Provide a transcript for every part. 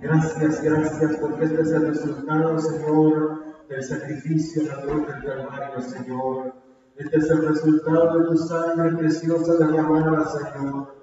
Gracias, gracias, porque este es el resultado, Señor, del sacrificio en la cruz del Calvario, Señor. Este es el resultado de tu sangre preciosa derramada, Señor.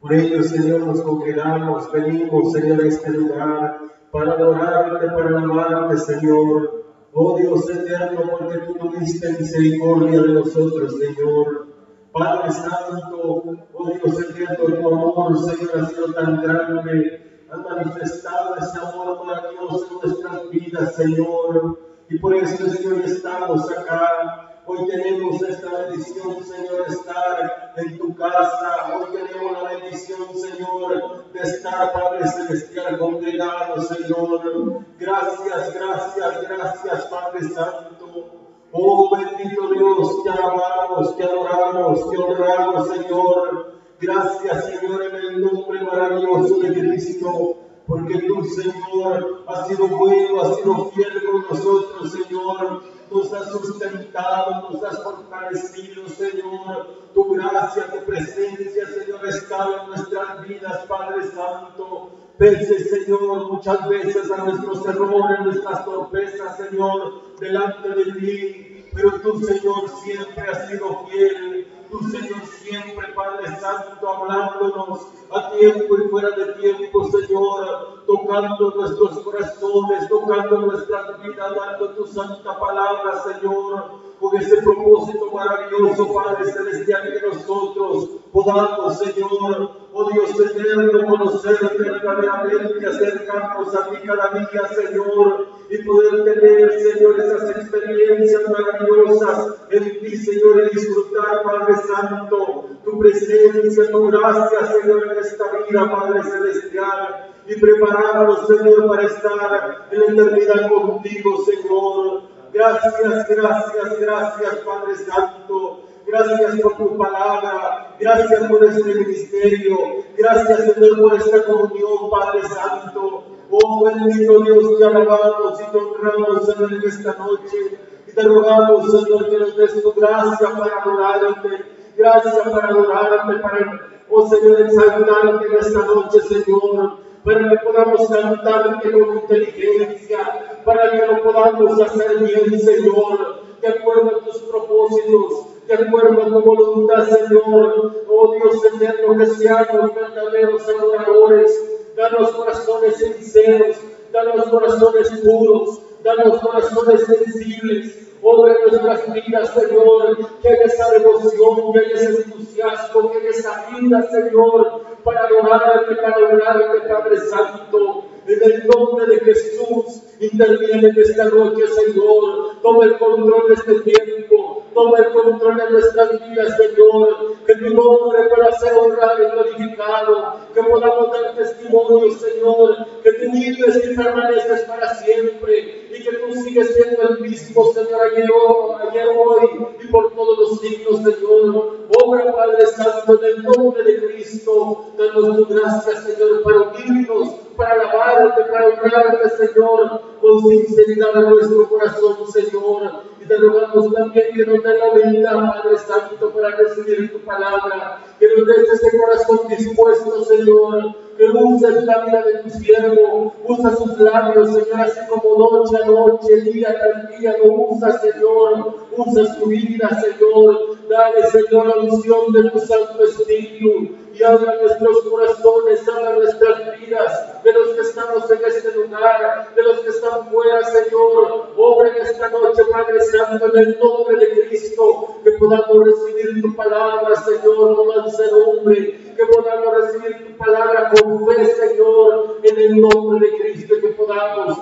Por ello, Señor, nos congregamos, venimos, Señor, a este lugar para adorarte, para alabarte, Señor. Oh Dios eterno, porque tú tuviste misericordia de nosotros, Señor. Padre Santo, oh Dios eterno, tu amor, Señor, ha sido tan grande has manifestado ese amor maravilloso en nuestras vidas, Señor. Y por eso, Señor, estamos acá. Hoy tenemos esta bendición, Señor, de estar en tu casa. Hoy tenemos la bendición, Señor, de estar, Padre Celestial, congregado, Señor. Gracias, gracias, gracias, Padre Santo. Oh bendito Dios, te alabamos, te adoramos, te honramos, Señor. Gracias, Señor, en el nombre maravilloso de Cristo, porque tú, Señor, has sido bueno, has sido fiel con nosotros, Señor. Nos has sustentado, nos has fortalecido, Señor. Tu gracia, tu presencia, Señor, está en nuestras vidas, Padre Santo. Pese, Señor, muchas veces a nuestros errores, nuestras torpezas, Señor, delante de ti. Pero tú, Señor, siempre has sido fiel tu Señor siempre, Padre Santo, hablándonos a tiempo y fuera de tiempo, Señor, tocando nuestros corazones, tocando nuestras vidas, dando tu santa palabra, Señor, con ese propósito maravilloso, Padre Celestial, que nosotros podamos, Señor, oh Dios eterno, conocerte verdaderamente, acercarnos a ti cada día, Señor, y poder tener, Señor, esas experiencias maravillosas en ti, Señor, y disfrutar, Padre Santo, tu presencia, tu gracia, Señor, en esta vida, Padre Celestial, y prepararnos, Señor, para estar en la eternidad contigo, Señor. Gracias, gracias, gracias, Padre Santo. Gracias por tu palabra. Gracias por este ministerio. Gracias, Señor, por esta comunión, Padre Santo. Oh, bendito Dios, te alabamos y te honramos, Señor, en esta noche. Y te rogamos, Señor, que nos des tu gracia para adorarte Gracias para adorarte, para, oh Señor, exaltarte en esta noche, Señor, para que podamos cantarte con inteligencia, para que lo podamos hacer bien, Señor, de acuerdo a tus propósitos, de acuerdo a tu voluntad, Señor. Oh Dios eterno, que seamos verdaderos adoradores, danos corazones sinceros, danos corazones puros, danos corazones sensibles Obra nuestras vidas, Señor, que haya esa devoción, que haya ese entusiasmo, que haya esa vida, Señor, para adorarte, para adorarte, Padre Santo. En el nombre de Jesús, interviene en esta noche, Señor. Toma el control de este tiempo. Toma el control de nuestras vidas, Señor. Que tu nombre pueda ser honrado y glorificado. Que podamos dar testimonio, Señor. Que tú vives y permaneces para siempre. Y que tú sigues siendo el mismo, Señor, ayer, ayer hoy y por todos los siglos, Señor. Obra, Padre Santo, en el nombre de Cristo. Danos tu gracia, Señor, para unirnos, para alabarte, para honrarte, Señor, con sinceridad en nuestro corazón, Señor. Y te rogamos también que nos dé la vida, Padre Santo, para recibir tu palabra. Que nos des ese corazón dispuesto, Señor. Que uses la vida de tu siervo. Usa sus labios, Señor, así como noche a noche, día tras día. Lo usa, Señor. Usa su vida, Señor. Dale, Señor, la unción de tu Santo Espíritu y habla nuestros corazones, habla nuestras vidas, de los que estamos en este lugar, de los que están fuera, Señor. Obra en esta noche, Padre Santo, en el nombre de Cristo, que podamos recibir tu palabra, Señor, con mansedumbre, que podamos recibir tu palabra con fe, Señor, en el nombre de Cristo, que podamos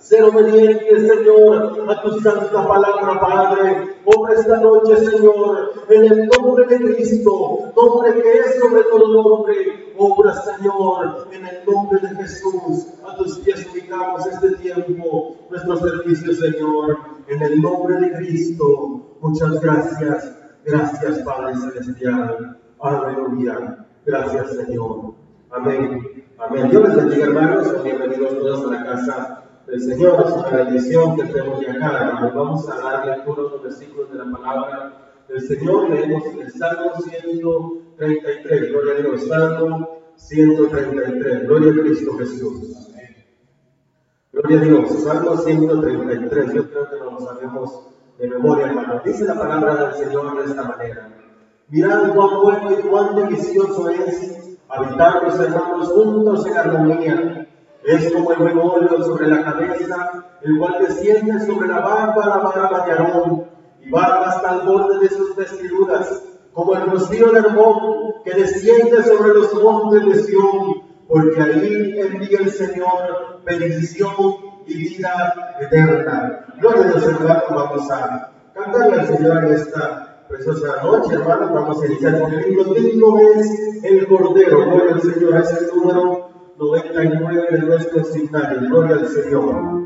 ser obediente, Señor, a tu santa palabra, Padre. Obra esta noche, Señor, en el nombre de Cristo, nombre que es sobre todo nombre. Obra, Señor, en el nombre de Jesús. A tus pies ubicamos este tiempo, nuestro servicio, Señor, en el nombre de Cristo. Muchas gracias. Gracias, Padre Celestial. Aleluya. Gracias, Señor. Amén. Amén. Dios les bendiga, hermanos. Bienvenidos todos a la casa el Señor. Es una bendición que estemos de acá. Vamos a dar lectura los versículos de la palabra del Señor. Leemos el Salmo 133. Gloria a Dios. Salmo 133. Gloria a Cristo Jesús. Gloria a Dios. Salmo 133. Yo creo que nos lo sabemos de memoria, hermano. Dice la palabra del Señor de esta manera. Mirad cuán bueno y cuán delicioso es habitar los hermanos juntos en armonía. Es como el buen óleo sobre la cabeza, el cual desciende sobre la barba, la barba de Aarón, y barba hasta el borde de sus vestiduras, como el rocío de Hermón que desciende sobre los montes de Sión, porque ahí envía el Señor bendición y vida eterna. Gloria a Dios, hermanos, vamos a cantarle al Señor en esta preciosa noche, hermanos. Vamos a iniciar con el libro digno es el Cordero. Gloria al Señor, es el número 99 de nuestro signario. Gloria al Señor.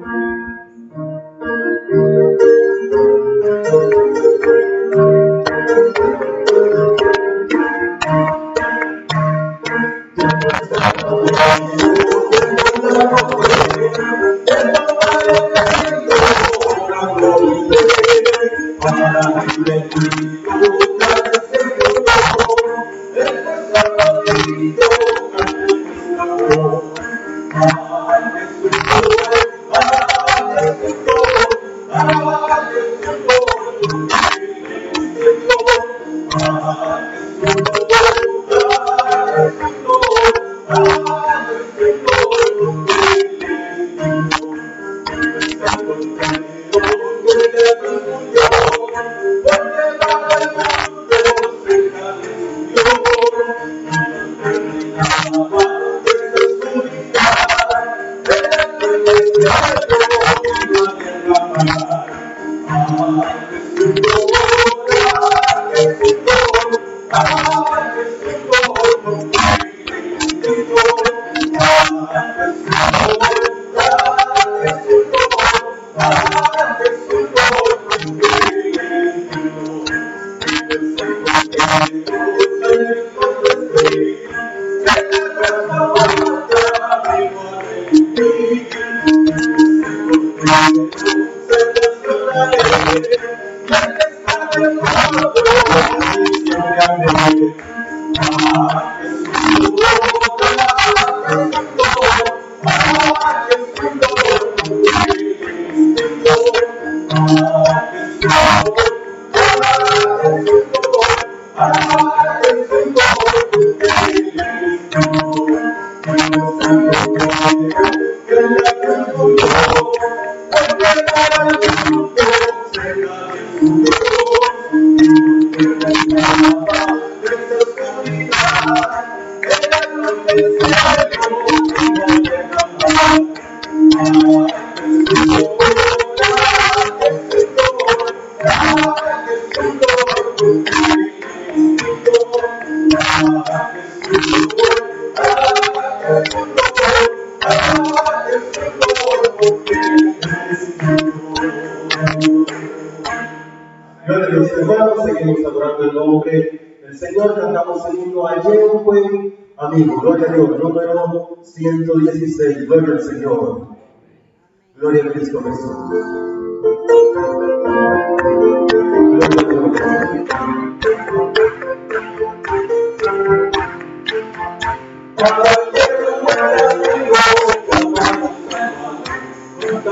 Gloria 116. Gloria al Señor. Gloria a Cristo Jesús. Gloria a Dios. Un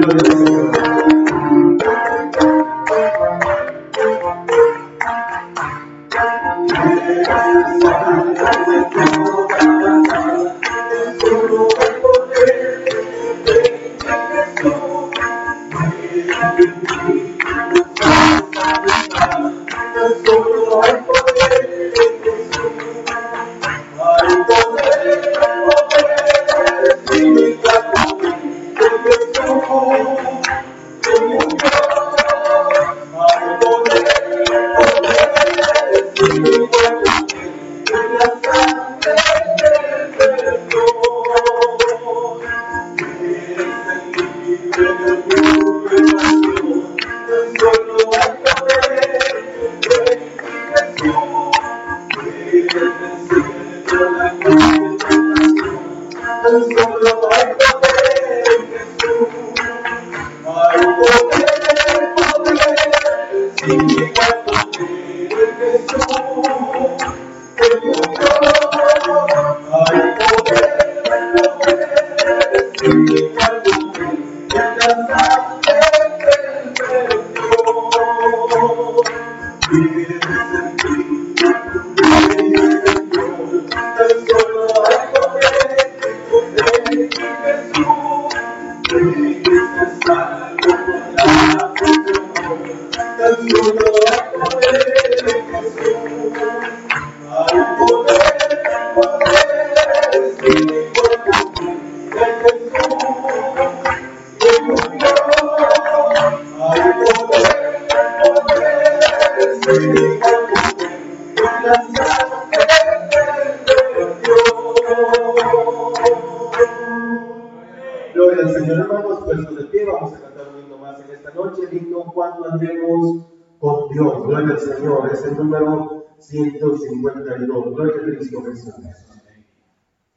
Deus. Gloria al Señor, hermanos, puestos de pie, vamos a cantar un himno más en esta noche, el himno cuando andemos con Dios. Gloria al Señor, es el número 152. Gloria a Cristo Jesús.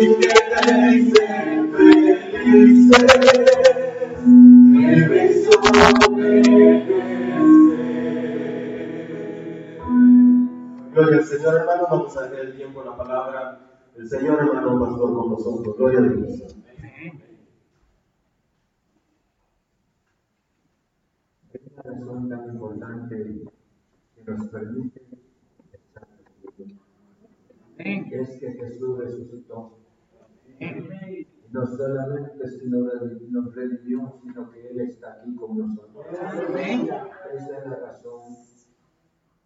y que te dicen felices, debes obedecer. Gloria al Señor, hermano, vamos a hacer el tiempo la palabra del Señor, hermano pastor, con nosotros. Gloria a Dios. Esta razón tan importante que nos permite que es que Jesús resucitó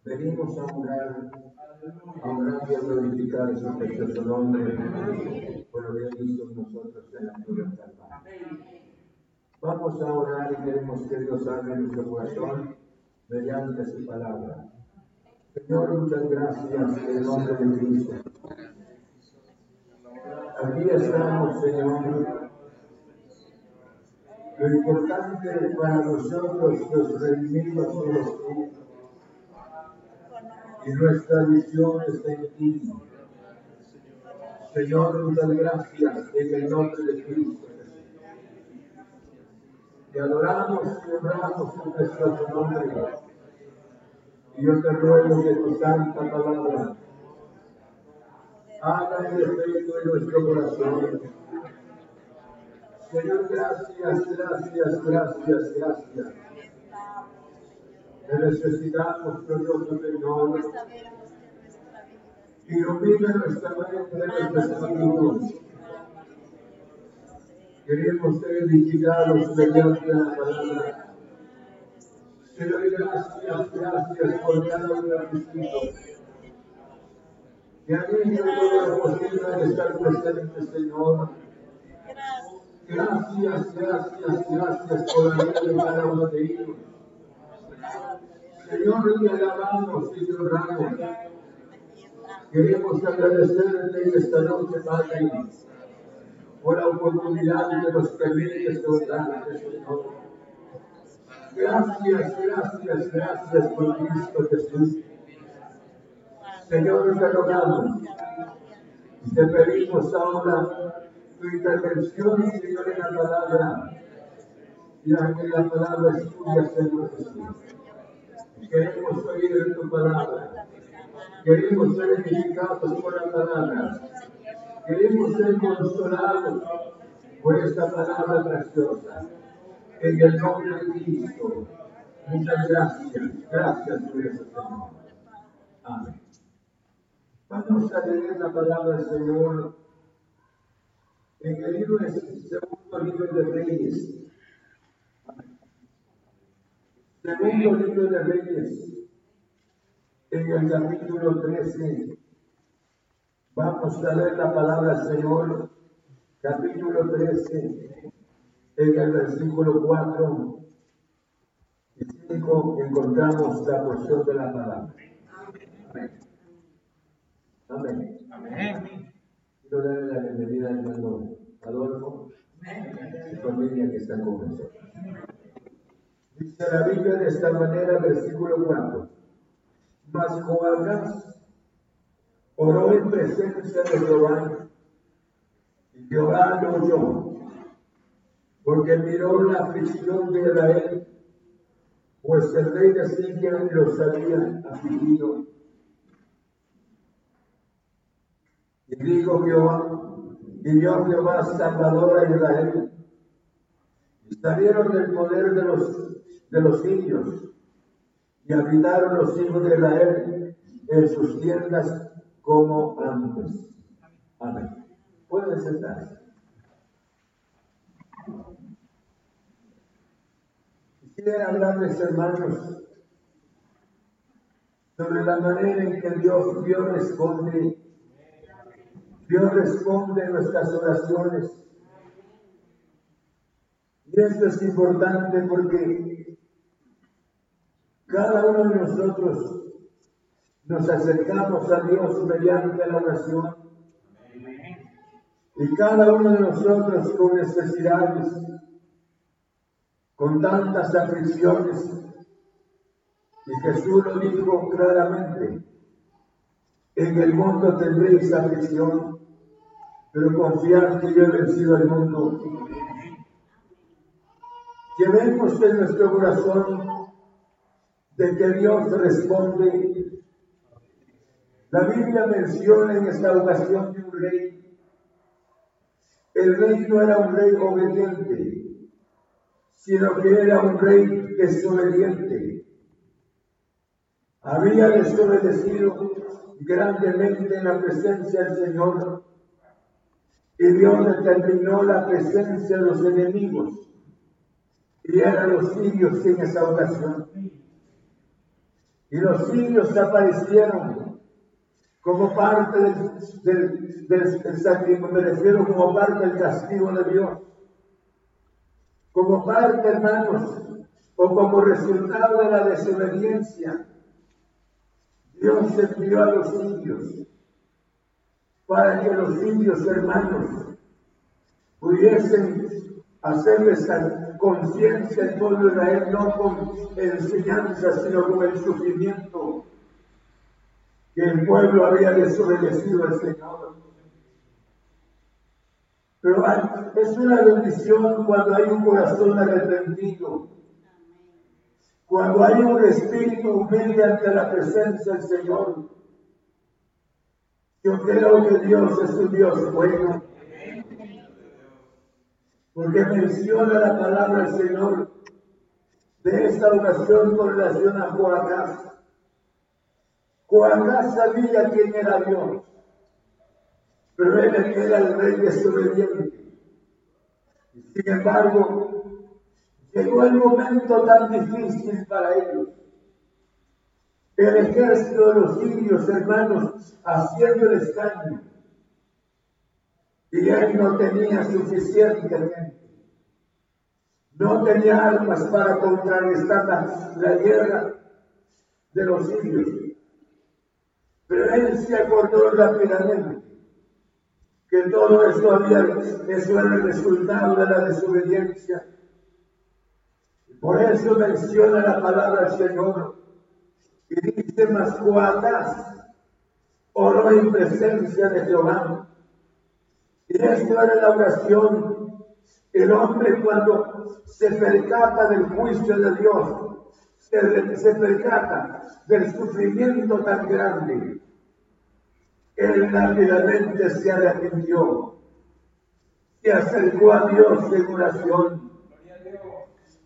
Venimos a orar, a orar y a glorificar su precioso nombre. Por lo que ha visto nosotros en la cruz Vamos a orar y queremos que Dios hable nuestro corazón mediante su palabra. Señor, muchas gracias en el nombre de Cristo. Aquí estamos, Señor. Lo importante para nosotros, los redimidos, somos tú y nuestra visión está en ti. Señor, muchas gracias en el nombre de Cristo. Te adoramos y honramos tu precioso nombre. Y yo te ruego que tu santa palabra haga un efecto en nuestro corazón. Señor, gracias, gracias, gracias, gracias. Te necesitamos, glorioso Señor. Ilumina nuestra mente, nuestra espíritu. Queremos ser edificados mediante la palabra. Señor, gracias, gracias por cada uno de. Que han hecho todo lo posible de estar presente, Señor. Gracias, gracias, gracias por la vida de cada de ellos. Señor, te alabamos y te honramos. Queremos agradecerte en esta noche, Padre, por la oportunidad que nos permites orar, Señor. Gracias, gracias, gracias por Cristo Jesús. Señor, te rogamos te pedimos ahora tu intervención, Señor, en la palabra, ya que la palabra es tuya, Señor Jesús. Queremos oír tu palabra. Queremos ser edificados por la palabra. Queremos ser consolados por esta palabra preciosa. En el nombre de Cristo. Muchas gracias. Gracias por eso, Señor. Amén. Vamos a leer la palabra del Señor en el libro de segundo libro de Reyes. Segundo libro de Reyes, en el capítulo 13, vamos a ver la palabra del Señor, capítulo 13, en el versículo 4 y 5 encontramos la porción de la palabra. Amén. Amén. Quiero darle la bienvenida al hermano Adolfo y familia que está con nosotros. Dice la Biblia de esta manera, versículo 4. Mas Joacás oró en presencia de Jehová, y Jehová lo oyó, porque miró la aflicción de Israel, pues el rey de Siria los había afligido. Dijo Jehová, y dio Jehová Salvador a Israel, y salieron del poder de los de los indios y habitaron los hijos de Israel en sus tiendas como antes. Amén. Pueden sentarse. Quisiera hablarles, hermanos, sobre la manera en que Dios, Dios responde. Dios responde nuestras oraciones. Y esto es importante porque cada uno de nosotros nos acercamos a Dios mediante la oración. Y cada uno de nosotros con necesidades, con tantas aflicciones. Y Jesús lo dijo claramente, en el mundo tendréis aflicción, pero confiad que yo he vencido al mundo. Llevemos en nuestro corazón de que Dios responde. La Biblia menciona en esta ocasión de un rey. El rey no era un rey obediente, sino que era un rey desobediente. Había desobedecido grandemente en la presencia del Señor y Dios determinó la presencia de los enemigos y eran los sirios en esa ocasión. Y los sirios aparecieron como parte del, del, sacrificio, me refiero como parte del castigo de Dios. Como parte, hermanos, o como resultado de la desobediencia, Dios envió a los indios para que los indios hermanos pudiesen hacerles conciencia el pueblo de Israel no con enseñanza, sino con el sufrimiento que el pueblo había desobedecido al Señor. Pero es una bendición cuando hay un corazón arrepentido, cuando hay un espíritu humilde ante la presencia del Señor. Yo creo que Dios es un Dios bueno porque menciona la palabra del Señor de esta oración con relación a Joacás. Joacás sabía quién era Dios, pero él era el rey desobediente. Sin embargo, llegó el momento tan difícil para ellos, el ejército de los indios, hermanos, haciendo el escaño. Y él no tenía suficiente gente. No tenía armas para contrarrestar la, la guerra de los indios. Pero él se acordó rápidamente que todo eso había, eso era el resultado de la desobediencia. Por eso menciona la palabra Señor y dice más cuatas, oro en presencia de Jehová. Y esto era la oración. El hombre cuando se percata del juicio de Dios, se, se percata del sufrimiento tan grande, él rápidamente se arrepintió, se acercó a Dios en oración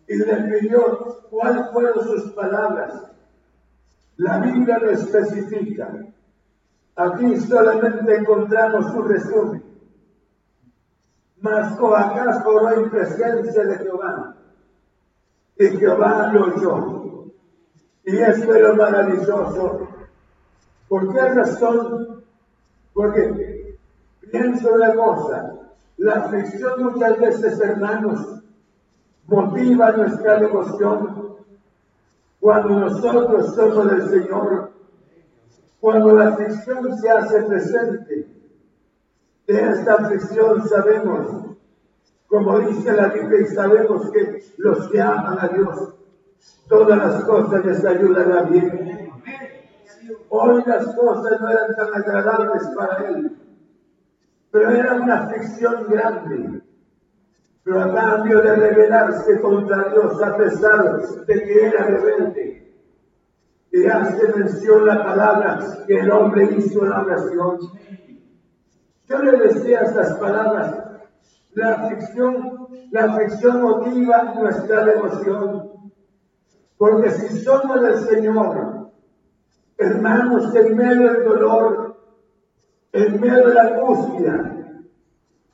y le pidió cuáles fueron sus palabras. La Biblia lo especifica. Aquí solamente encontramos su resumen. Mas Joacás oró en presencia de Jehová. Y Jehová lo oyó. Y esto era maravilloso. ¿Por qué razón? Porque pienso una cosa. La aflicción muchas veces, hermanos, motiva nuestra devoción cuando nosotros somos del Señor, cuando la aflicción se hace presente. De esta aflicción sabemos, como dice la Biblia, y sabemos que los que aman a Dios, todas las cosas les ayudan a bien. Hoy las cosas no eran tan agradables para él, pero era una aflicción grande pero cambio de rebelarse contra Dios a pesar de que era rebelde. Y hace mención la palabra que el hombre hizo la oración. Yo le decía estas palabras, la aflicción, la aflicción motiva nuestra devoción. Porque si somos del Señor, hermanos, en medio del dolor, en medio de la angustia,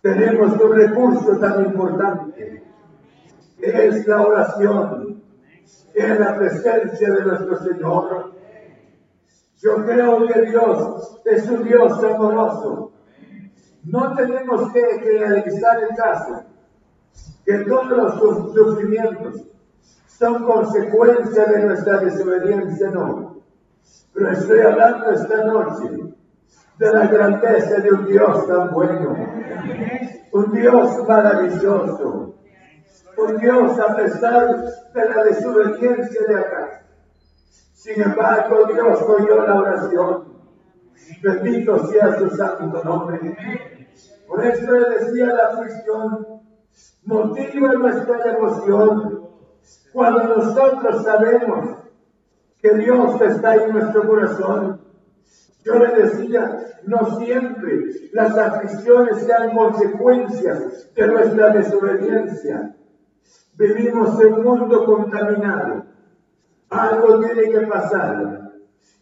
tenemos un recurso tan importante, que es la oración, que es la presencia de nuestro Señor. Yo creo que Dios es un Dios amoroso. No tenemos que realizar el caso, que todos los sufrimientos son consecuencia de nuestra desobediencia, no. Pero estoy hablando esta noche de la grandeza de un Dios tan bueno, un Dios maravilloso, un Dios a pesar de la desobediencia de acá. Sin embargo, Dios oyó la oración. Bendito sea su santo nombre. Por eso le decía la aflicción, motiva nuestra devoción cuando nosotros sabemos que Dios está en nuestro corazón yo le decía, no siempre las aflicciones sean consecuencias de nuestra desobediencia. Vivimos en un mundo contaminado. Algo tiene que pasar.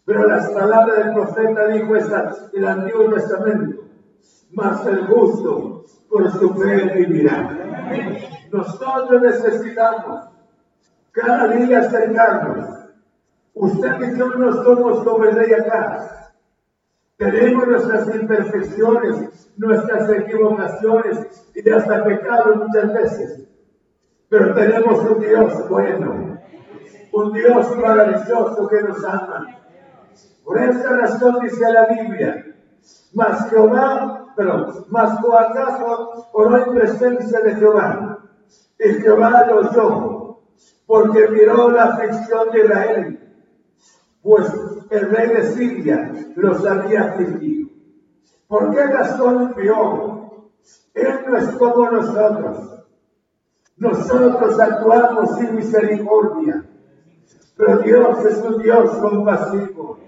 Pero las palabras del profeta dijo esta, el Antiguo Testamento. Mas el gusto por su fe vivirá. Nosotros necesitamos cada día acercarnos. Usted y yo no somos como el rey acá tenemos nuestras imperfecciones, nuestras equivocaciones y hasta pecado muchas veces. Pero tenemos un Dios bueno, un Dios maravilloso que nos ama. Por esa razón dice la Biblia, mas Jehová, pero más acaso oró en presencia de Jehová, y Jehová lo oyó, porque miró la aflicción de Israel pues el rey de Siria los había afligido. ¿Por qué razón vio? Él no es como nosotros. Nosotros actuamos sin misericordia, pero Dios es un Dios compasivo.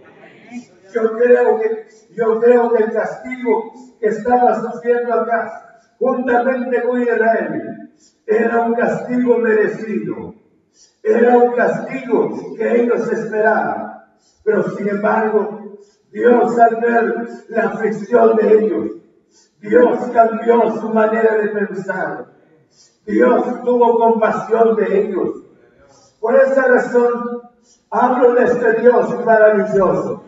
Yo creo que, yo creo que el castigo que estaba sufriendo acá, juntamente con Israel, era un castigo merecido. Era un castigo que ellos esperaban. Pero sin embargo, Dios al ver la aflicción de ellos, Dios cambió su manera de pensar. Dios tuvo compasión de ellos. Por esa razón hablo de este Dios maravilloso,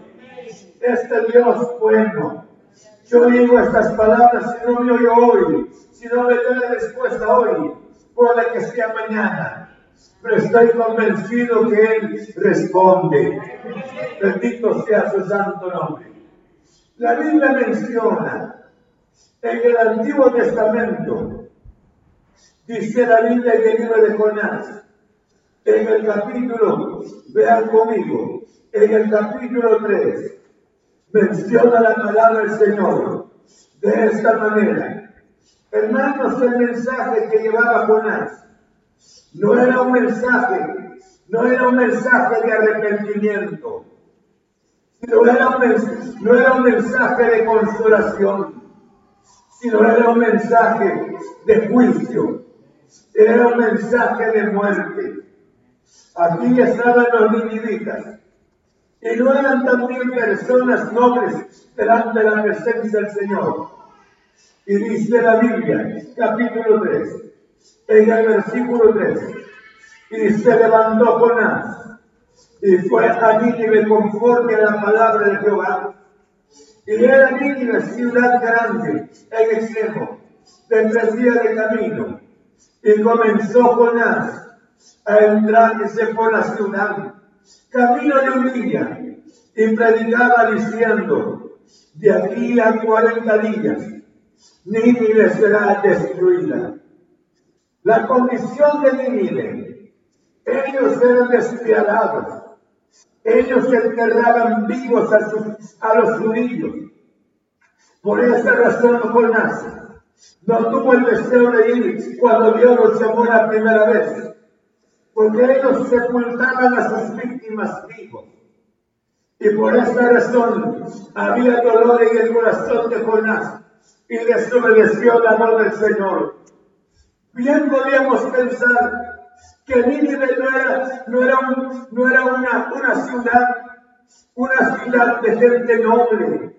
este Dios bueno. Yo digo estas palabras si no me oye hoy, si no me doy la respuesta hoy, puede que sea mañana pero estoy convencido que Él responde. Bendito sea su santo nombre. La Biblia menciona en el Antiguo Testamento, dice la Biblia en el libro de Jonás, en el capítulo, vean conmigo, en el capítulo 3, menciona la palabra del Señor de esta manera. Hermanos, el mensaje que llevaba Jonás no era un mensaje, no era un mensaje de arrepentimiento, no era un, no era un mensaje de consolación, sino era un mensaje de juicio, era un mensaje de muerte. Aquí estaban los ninivitas, y no eran también personas nobles delante de la presencia del Señor. Y dice la Biblia, capítulo 3, en el versículo 3. Y se levantó Jonás y fue a Nínive conforme a la palabra de Jehová. Y era Nínive ciudad grande en extremo, de tres días de camino. Y comenzó Jonás a entrarse por la ciudad, camino de un día, y predicaba diciendo, de aquí a cuarenta días, Nínive será destruida. La condición de Nínive, ellos eran despiadados, ellos enterraban vivos a, a los judíos. Por esa razón Jonás no tuvo el deseo de ir cuando Dios los llamó la primera vez, porque ellos sepultaban a sus víctimas vivos. Y por esa razón había dolor en el corazón de Jonás y desobedeció la voz del Señor. Bien podríamos pensar que Nínive no era, no era, no era una, una ciudad, una ciudad de gente noble,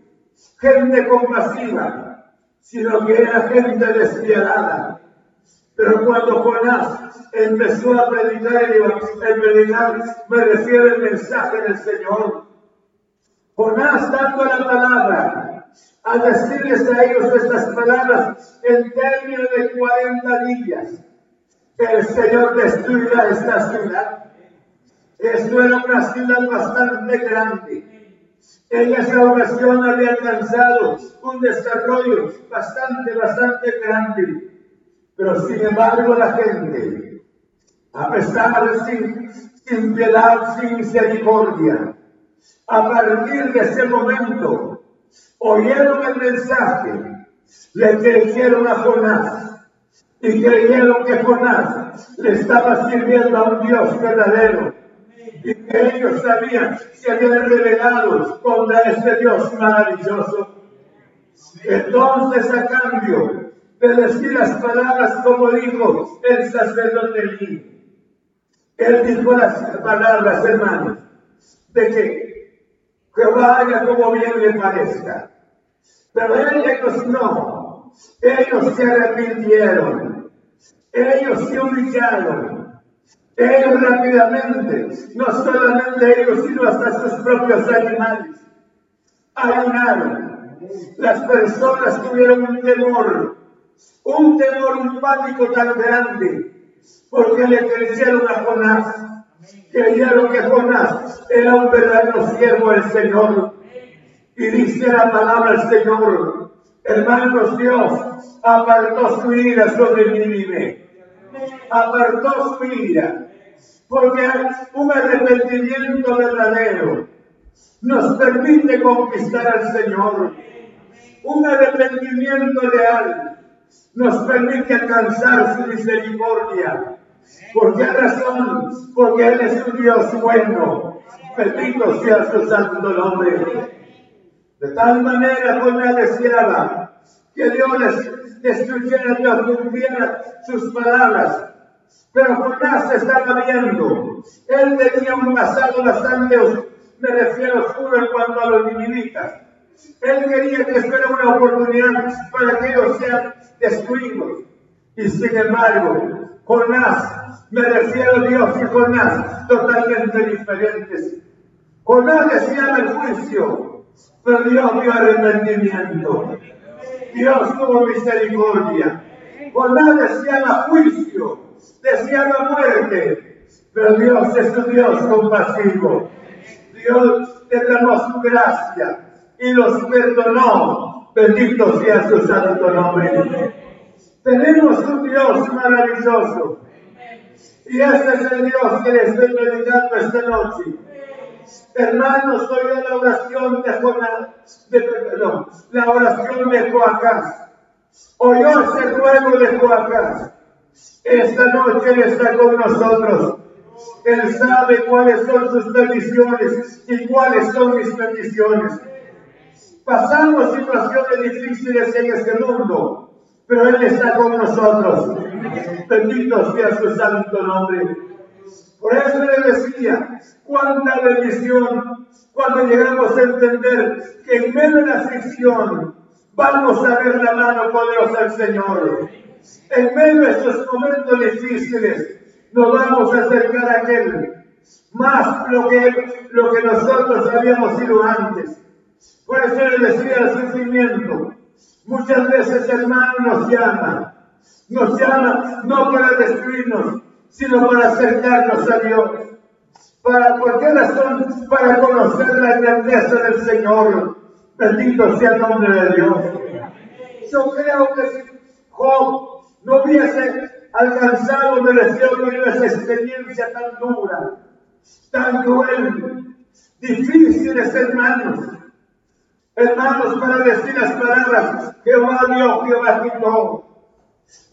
gente compasiva, sino que era gente despiadada. Pero cuando Jonás empezó a predicar, el predicar me refiero al mensaje del Señor. Jonás dando la palabra, al decirles a ellos estas palabras en término de 40 días, el Señor destruirá esta ciudad. Esto era una ciudad bastante grande. En esa ocasión había alcanzado un desarrollo bastante, bastante grande. Pero sin embargo la gente, a pesar de sin, sin piedad, sin misericordia, a partir de ese momento, oyeron el mensaje, le creyeron a Jonás y creyeron que Jonás le estaba sirviendo a un Dios verdadero y que ellos sabían, se habían revelado contra este Dios maravilloso. Entonces, a cambio de decir las palabras como dijo el sacerdote Lee, él dijo las palabras, hermanos, de que Jehová haga como bien le parezca. Pero ellos no. Ellos se arrepintieron. Ellos se humillaron. Ellos rápidamente, no solamente ellos, sino hasta sus propios animales, ayunaron. Las personas tuvieron un temor, un temor, un pánico tan grande, porque le creyeron a Jonás, creyeron que Jonás era un verdadero siervo del Señor y dice la palabra del Señor, hermanos, Dios apartó su ira sobre Nínive. Apartó su ira. Porque un arrepentimiento verdadero nos permite conquistar al Señor. Un arrepentimiento real nos permite alcanzar su misericordia. ¿Por qué razón? Porque Él es un Dios bueno. Bendito sea su santo nombre. De tal manera me deseaba que Dios les destruyera, cumpliera sus palabras. Pero Jonás estaba viendo. Él tenía un pasado bastante, me refiero oscuro en cuanto a los ninivitas. Él quería que fuera una oportunidad para que ellos sean destruidos. Y sin embargo, Jonás Me refiero a Dios y Jonás, totalmente diferentes. Jonás deseaba el juicio, pero Dios dio arrepentimiento. Dios tuvo misericordia. Jonás deseaba juicio, deseaba muerte, pero Dios es un Dios compasivo. Dios derramó su gracia y los perdonó. Bendito sea su santo nombre. Tenemos un Dios maravilloso. Y este es el Dios que les estoy predicando esta noche. Hermanos, oigan la oración de Jonás, de, la oración de Joacás. Oyó ese ruego de Joacás. Esta noche Él está con nosotros. Él sabe cuáles son sus peticiones y cuáles son mis peticiones. Pasamos situaciones difíciles en este mundo, pero Él está con nosotros. Bendito sea su santo nombre. Por eso le decía, cuánta bendición cuando llegamos a entender que en medio de la aflicción vamos a ver la mano poderosa del Señor. En medio de estos momentos difíciles nos vamos a acercar a aquel más lo que, lo que nosotros habíamos sido antes. Por eso le decía el sufrimiento. Muchas veces hermano nos llama, nos llama no para destruirnos, sino para acercarnos a Dios. ¿Para por qué razón? Para conocer la grandeza del Señor. Bendito sea el nombre de Dios. Yo creo que si Job no hubiese alcanzado, me deseo que esa experiencia tan dura, tan cruel, difíciles, hermanos. Hermanos, para decir las palabras, Jehová dio, Jehová quitó.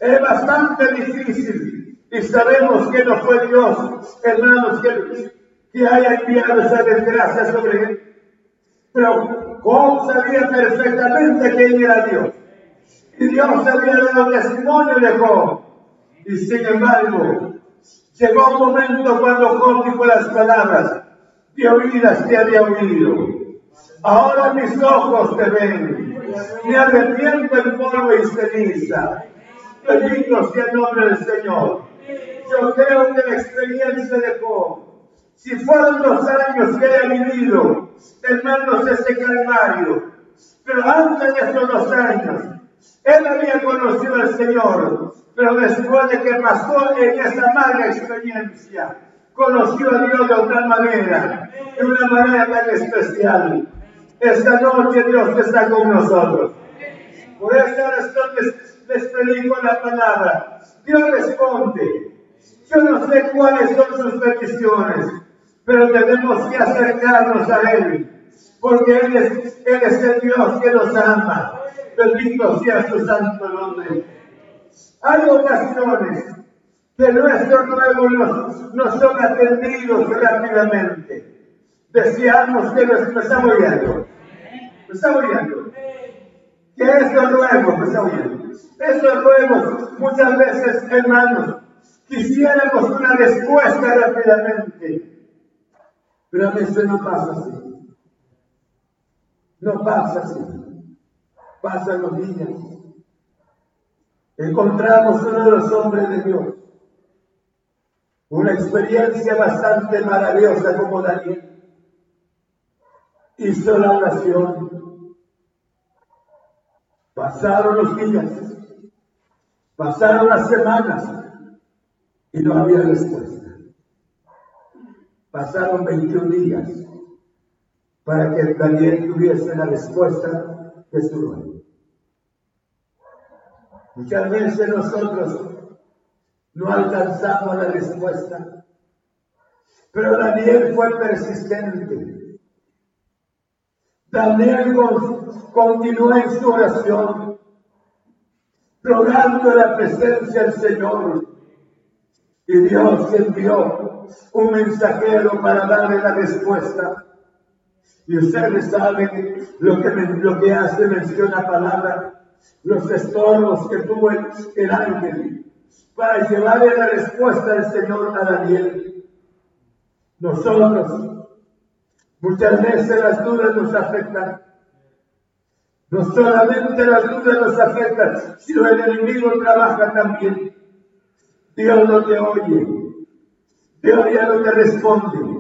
Es bastante difícil y sabemos que no fue Dios, hermanos, que, que haya enviado esa desgracia sobre él. Pero Job sabía perfectamente quién era Dios. Y Dios había dado testimonio de Job. Y sin embargo, llegó un momento cuando Job dijo las palabras, de oídas te había oído. Ahora mis ojos te ven. Me arrepiento en polvo y ceniza. Bendito sea el nombre del Señor. Yo creo que la experiencia de Job, si fueron los años que haya vivido, hermanos, ese calvario, pero antes de estos dos años, él había conocido al Señor, pero después de que pasó en esa mala experiencia, conoció a Dios de otra manera, de una manera tan especial. Esta noche Dios está con nosotros. Por esta razón les, les predico la palabra. Dios responde. Yo no sé cuáles son sus peticiones, pero tenemos que acercarnos a Él, porque Él es, Él es el Dios que nos ama. Bendito sea su santo nombre. Hay ocasiones que nuestros ruegos no, son atendidos rápidamente. Deseamos que nos me está oyendo. Me está oyendo. Que esos ruegos, me está oyendo. Ruegos, muchas veces, hermanos, quisiéramos una respuesta rápidamente. Pero a veces no pasa así. No pasa así. Pasan los días. Encontramos uno de los hombres de Dios. Una experiencia bastante maravillosa como Daniel. Hizo la oración. Pasaron los días. Pasaron las semanas. Y no había respuesta. Pasaron 21 días para que Daniel tuviese la respuesta Muchas veces nosotros no alcanzamos la respuesta, pero Daniel fue persistente. Daniel continuó en su oración, rogando la presencia del Señor. Y Dios envió un mensajero para darle la respuesta. Y ustedes saben lo que, lo que hace mención la palabra, los estorbos que tuvo el ángel para llevarle la respuesta del Señor a Daniel. Nosotros, muchas veces las dudas nos afectan. No solamente las dudas nos afectan, sino el enemigo trabaja también. Dios no te oye. Dios ya no te responde.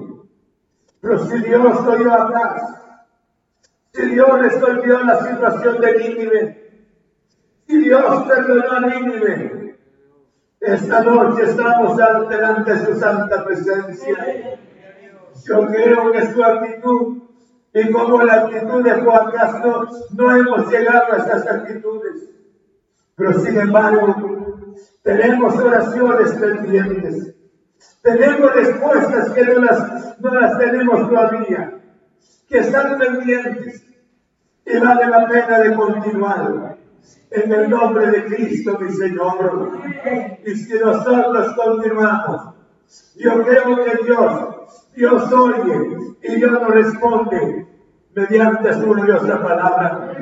Pero si Dios oyó acá, si Dios resolvió la situación de Nínive, si Dios perdonó a Nínive, esta noche estamos delante de su santa presencia. Yo creo que su actitud y como la actitud de Juan Castro, no hemos llegado a estas actitudes. Pero sin embargo, tenemos oraciones pendientes. Tenemos respuestas que no las, no las tenemos todavía, que están pendientes. Y vale la pena de continuar. En el nombre de Cristo, mi Señor. Y si nosotros continuamos, yo creo que Dios, Dios oye y Dios nos responde mediante su gloriosa palabra.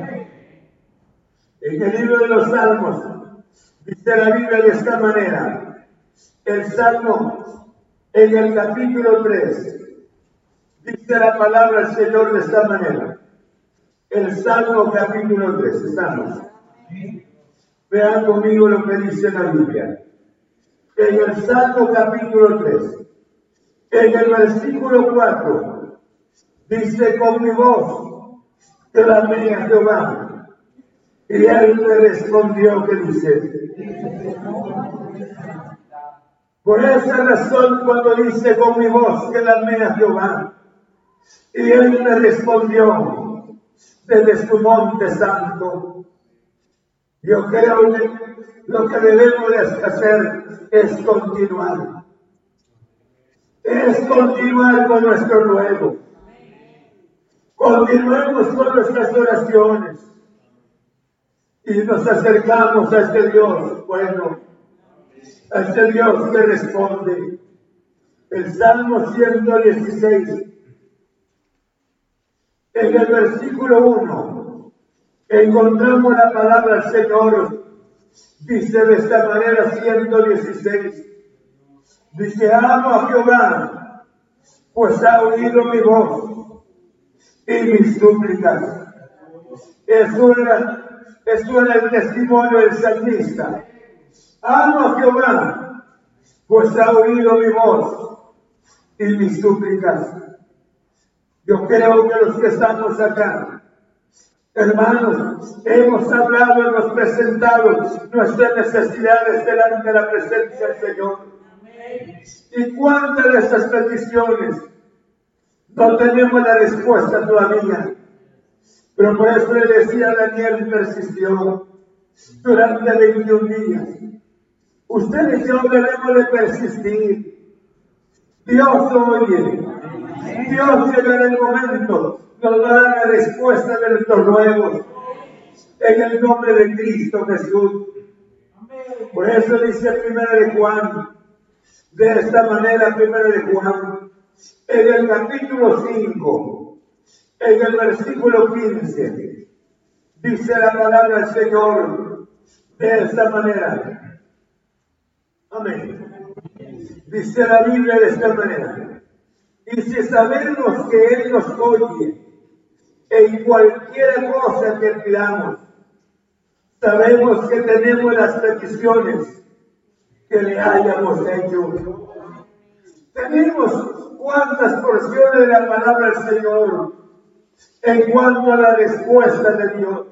En el libro de los Salmos, dice la Biblia de esta manera, el Salmo en el capítulo 3, dice la palabra del Señor de esta manera. El Salmo capítulo 3, estamos. Vean conmigo lo que dice la Biblia. En el Salmo capítulo 3, en el versículo 4, dice con mi voz, clamé a Jehová. Y él me respondió que dice, por esa razón cuando dice con mi voz que clamé a Jehová, y él me respondió desde su monte santo, yo creo que lo que debemos de hacer es continuar. Es continuar con nuestro nuevo. Continuemos con nuestras oraciones. Y nos acercamos a este Dios bueno, a este Dios que responde. El Salmo 116, en el versículo 1, encontramos la palabra Señor. Dice de esta manera 116. Dice, amo a Jehová, pues ha oído mi voz y mis súplicas. Eso era, eso era el testimonio del salmista. Amo a Jehová, pues ha oído mi voz y mis súplicas. Yo creo que los que estamos acá, hermanos, hemos hablado, hemos presentado nuestras necesidades delante de la presencia del Señor. ¿Y cuántas de esas peticiones no tenemos la respuesta todavía? Pero por eso le decía a Daniel, persistió durante 21 días. Ustedes y yo debemos de persistir. Dios oye. Dios llega en el momento. Nos va la respuesta de nuestros ruegos. En el nombre de Cristo Jesús. Por eso dice primero de Juan, de esta manera, primero de Juan, en el capítulo 5, en el versículo 15, dice la palabra del Señor de esta manera. Amén. Dice la Biblia de esta manera. Y si sabemos que Él nos oye en cualquier cosa que pidamos, sabemos que tenemos las peticiones que le hayamos hecho. Tenemos cuántas porciones de la palabra del Señor en cuanto a la respuesta de Dios.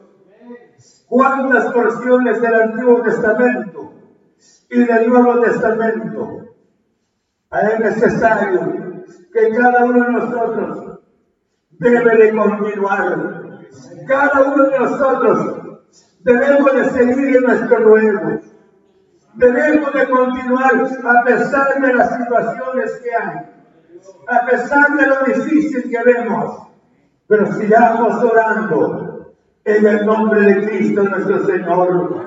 Cuántas porciones del Antiguo Testamento y del Nuevo Testamento. Es necesario que cada uno de nosotros debe de continuar. Cada uno de nosotros debemos de seguir en nuestro nuevo. Debemos de continuar a pesar de las situaciones que hay, a pesar de lo difícil que vemos, pero sigamos orando en el nombre de Cristo nuestro Señor,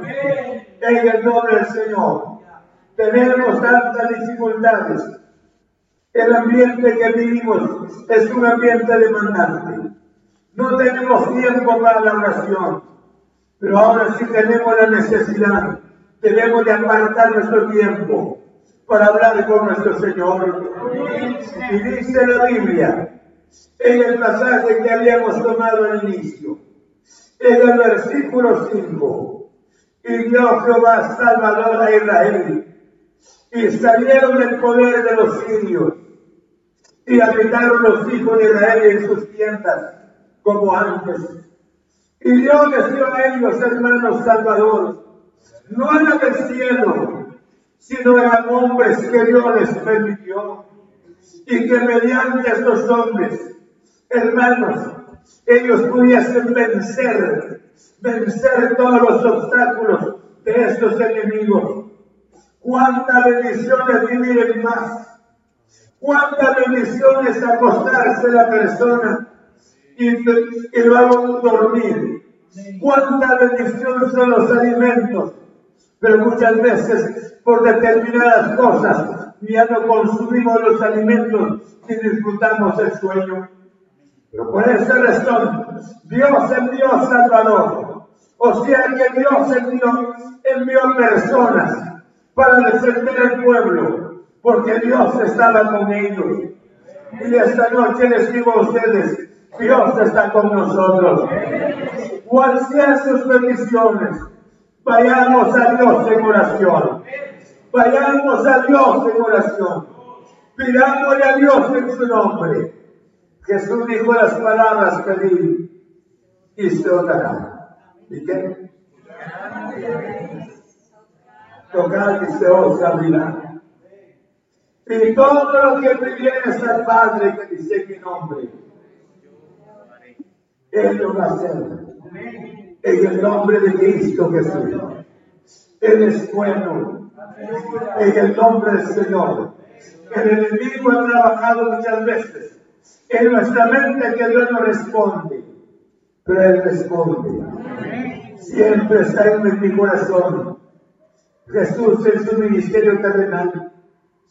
en el nombre del Señor. Tenemos tantas dificultades. El ambiente que vivimos es un ambiente demandante. No tenemos tiempo para la oración, pero ahora sí tenemos la necesidad Debemos de apartar nuestro tiempo para hablar con nuestro Señor. Y dice la Biblia, en el pasaje que habíamos tomado al inicio, en el versículo 5, y Dios Jehová Salvador a Israel, y salieron del poder de los sirios y habitaron los hijos de Israel en sus tiendas como antes. Y Dios les dio a ellos, hermanos Salvador, no eran del cielo, sino eran hombres que Dios les permitió y que mediante estos hombres, hermanos, ellos pudiesen vencer, vencer todos los obstáculos de estos enemigos. Cuánta bendición es vivir en paz. Cuánta bendición es acostarse la persona y, y luego dormir. Cuánta bendición son los alimentos. Pero muchas veces por determinadas cosas ya no consumimos los alimentos y disfrutamos el sueño. Pero por esa razón, Dios envió Salvador. O sea que Dios envió, envió personas para defender el pueblo, porque Dios estaba con ellos. Y esta noche les digo a ustedes, Dios está con nosotros. Cual sean sus bendiciones, vayamos a Dios en oración. Vayamos a Dios en oración. Pidámosle a Dios en su nombre. Jesús dijo las palabras, pedid y se os dará. ¿Y qué? Tocad y se os abrirá. Y todo lo que pidieres al Padre que dice mi nombre, Él lo va a hacer. En el nombre de Cristo Jesús. Él es bueno. En el nombre del Señor. El enemigo ha trabajado muchas veces en nuestra mente que Dios no responde, pero Él responde. Siempre está en mi corazón. Jesús en su ministerio terrenal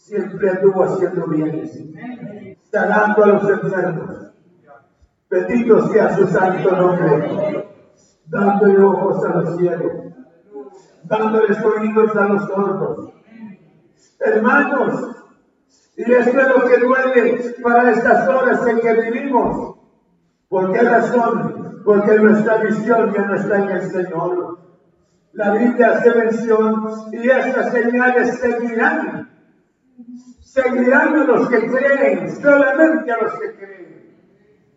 siempre anduvo haciendo bienes, sanando a los enfermos. Bendito sea su santo nombre, dándole ojos a los ciegos, dándoles oídos a los sordos. Hermanos, y esto es lo que duele para estas horas en que vivimos. ¿Por qué razón? Porque nuestra visión ya no está en el Señor. La Biblia hace mención y estas señales seguirán. Seguirán a los que creen, solamente a los que creen.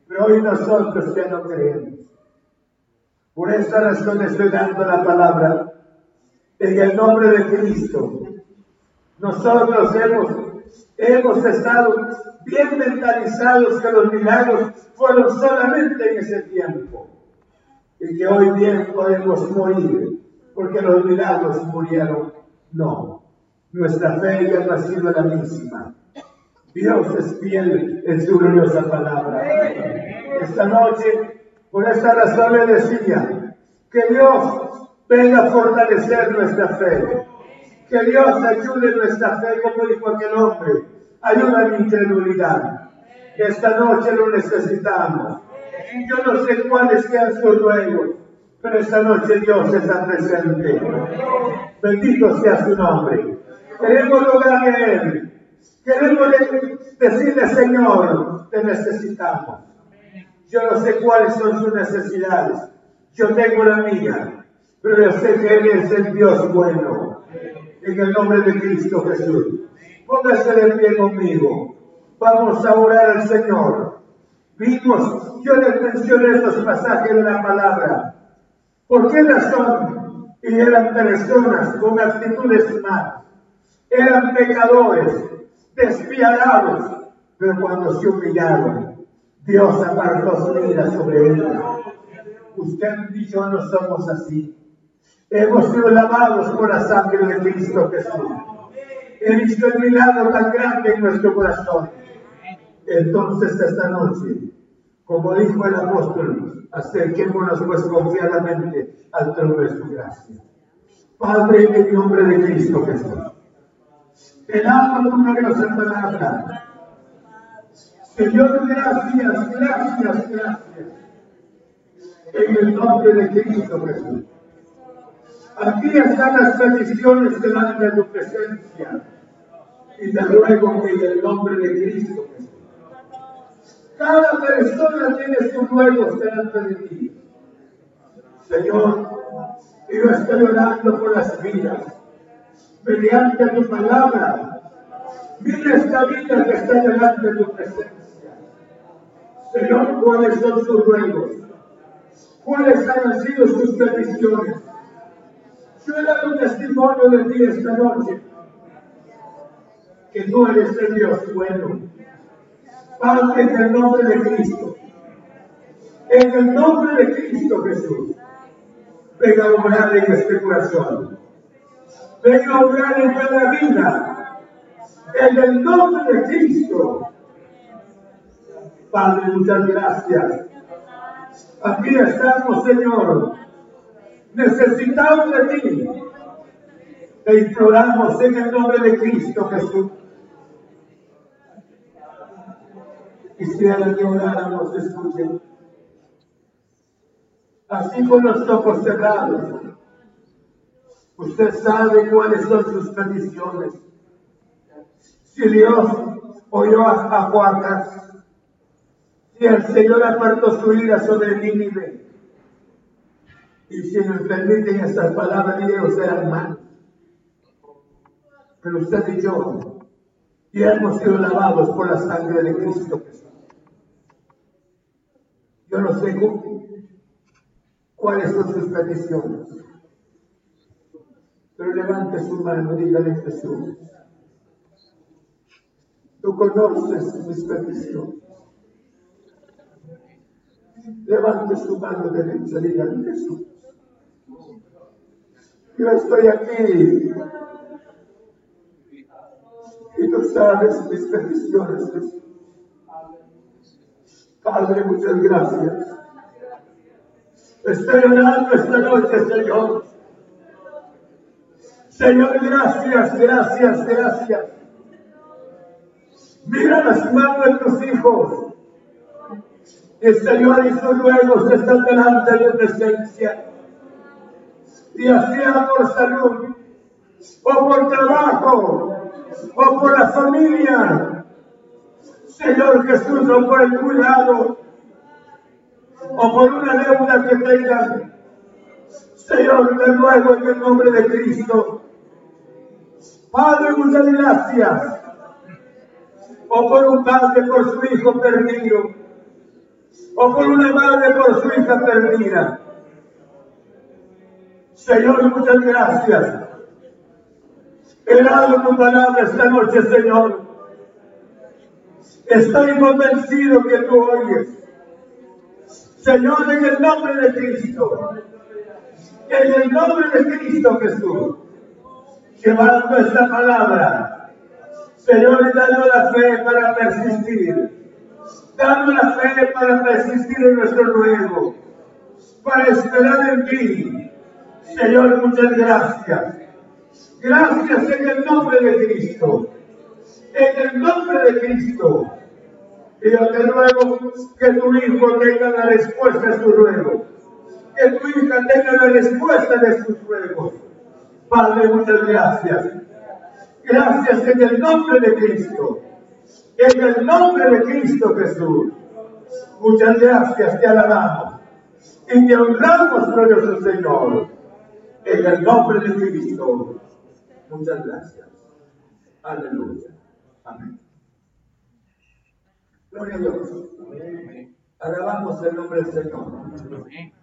Pero hoy nosotros ya no creemos. Por esta razón estoy dando la palabra en el nombre de Cristo. Nosotros hemos hemos estado bien mentalizados que los milagros fueron solamente en ese tiempo y que hoy bien podemos morir porque los milagros murieron. No, nuestra fe ya no ha sido la misma. Dios es fiel en su gloriosa palabra. Esta noche, por esta razón le decía, que Dios venga a fortalecer nuestra fe que Dios ayude nuestra fe, como dijo aquel hombre. Ayuda mi incredulidad. Esta noche lo necesitamos. Yo no sé cuáles sean sus ruegos, pero esta noche Dios está presente. Bendito sea su nombre. Queremos lograr Él. Queremos decirle, Señor, te necesitamos. Yo no sé cuáles son sus necesidades. Yo tengo la mía, pero yo sé que Él es el Dios bueno en el nombre de Cristo Jesús. Póngase de pie conmigo. Vamos a orar al Señor. Vimos, yo les mencioné estos pasajes de la palabra. ¿Por qué razón? Y eran personas con actitudes malas. Eran pecadores, despiadados. Pero cuando se humillaron, Dios apartó su vida sobre ellos. Usted y yo no somos así. Hemos sido lavados por la sangre de Cristo Jesús. He visto el milagro tan grande en nuestro corazón. Entonces esta noche, como dijo el apóstol, acerquémonos pues confiadamente al trono de su gracia. Padre, en el nombre de Cristo Jesús. Tu gloriosa palabra. Señor, gracias, gracias, gracias. En el nombre de Cristo Jesús. Aquí están las peticiones delante de tu presencia. Y te ruego que en el nombre de Cristo Cada persona tiene sus ruegos delante de ti. Señor, yo estoy orando por las vidas mediante tu palabra. Mira esta vida que está delante de tu presencia. Señor, ¿cuáles son sus ruegos? ¿Cuáles han sido sus peticiones? Yo he dado testimonio de ti esta noche. Que tú eres el Dios bueno. Padre, en el nombre de Cristo. En el nombre de Cristo Jesús. Venga a obrar en este corazón. Venga a obrar en cada vida. En el nombre de Cristo. Padre, muchas gracias. Aquí estamos, Señor. Necesitamos de ti. Te imploramos en el nombre de Cristo Jesús. Quisiera que oráramos, escuchen. Así con los ojos cerrados. Usted sabe cuáles son sus peticiones. Si Dios oyó a, Juancas, si el Señor apartó su ira sobre Nínive, y si me permiten estas palabras, Dios serán mal. Pero usted y yo, y hemos sido lavados por la sangre de Cristo. Yo no sé cuáles son sus peticiones. Pero levante su mano dígale Jesús. Tú conoces mis peticiones. Levante su mano derecha dígale Jesús. Yo estoy aquí. Y tú sabes mis peticiones, Jesús. Padre, muchas gracias. Estoy orando esta noche, Señor. Señor, gracias, gracias, gracias. Mira las manos de tus hijos. El Señor y sus ruegos están delante de tu presencia. Y así por salud, o por trabajo, o por la familia, Señor Jesús, o por el cuidado, o por una deuda que tengan. Señor, te ruego en el nombre de Cristo. Padre, muchas gracias. O por un padre por su hijo perdido. O por una madre por su hija perdida. Señor, muchas gracias. He dado tu palabra esta noche, Señor. Estoy convencido que tú oyes. Señor, en el nombre de Cristo. En el nombre de Cristo Jesús. Llevando esta palabra. Señor, dando la fe para persistir. Dando la fe para persistir en nuestro ruego. Para esperar en ti. Señor, muchas gracias. Gracias en el nombre de Cristo en el nombre de Cristo. Y yo te ruego que tu hijo tenga la respuesta a su ruego. Que tu hija tenga la respuesta de sus ruegos. Padre, muchas gracias. Gracias en el nombre de Cristo. En el nombre de Cristo Jesús. Muchas gracias, te alabamos. Y te honramos, glorioso Señor. En el nombre de Cristo. Muchas gracias. Aleluya. Amén. Gloria a Dios. Alabamos el nombre del Señor.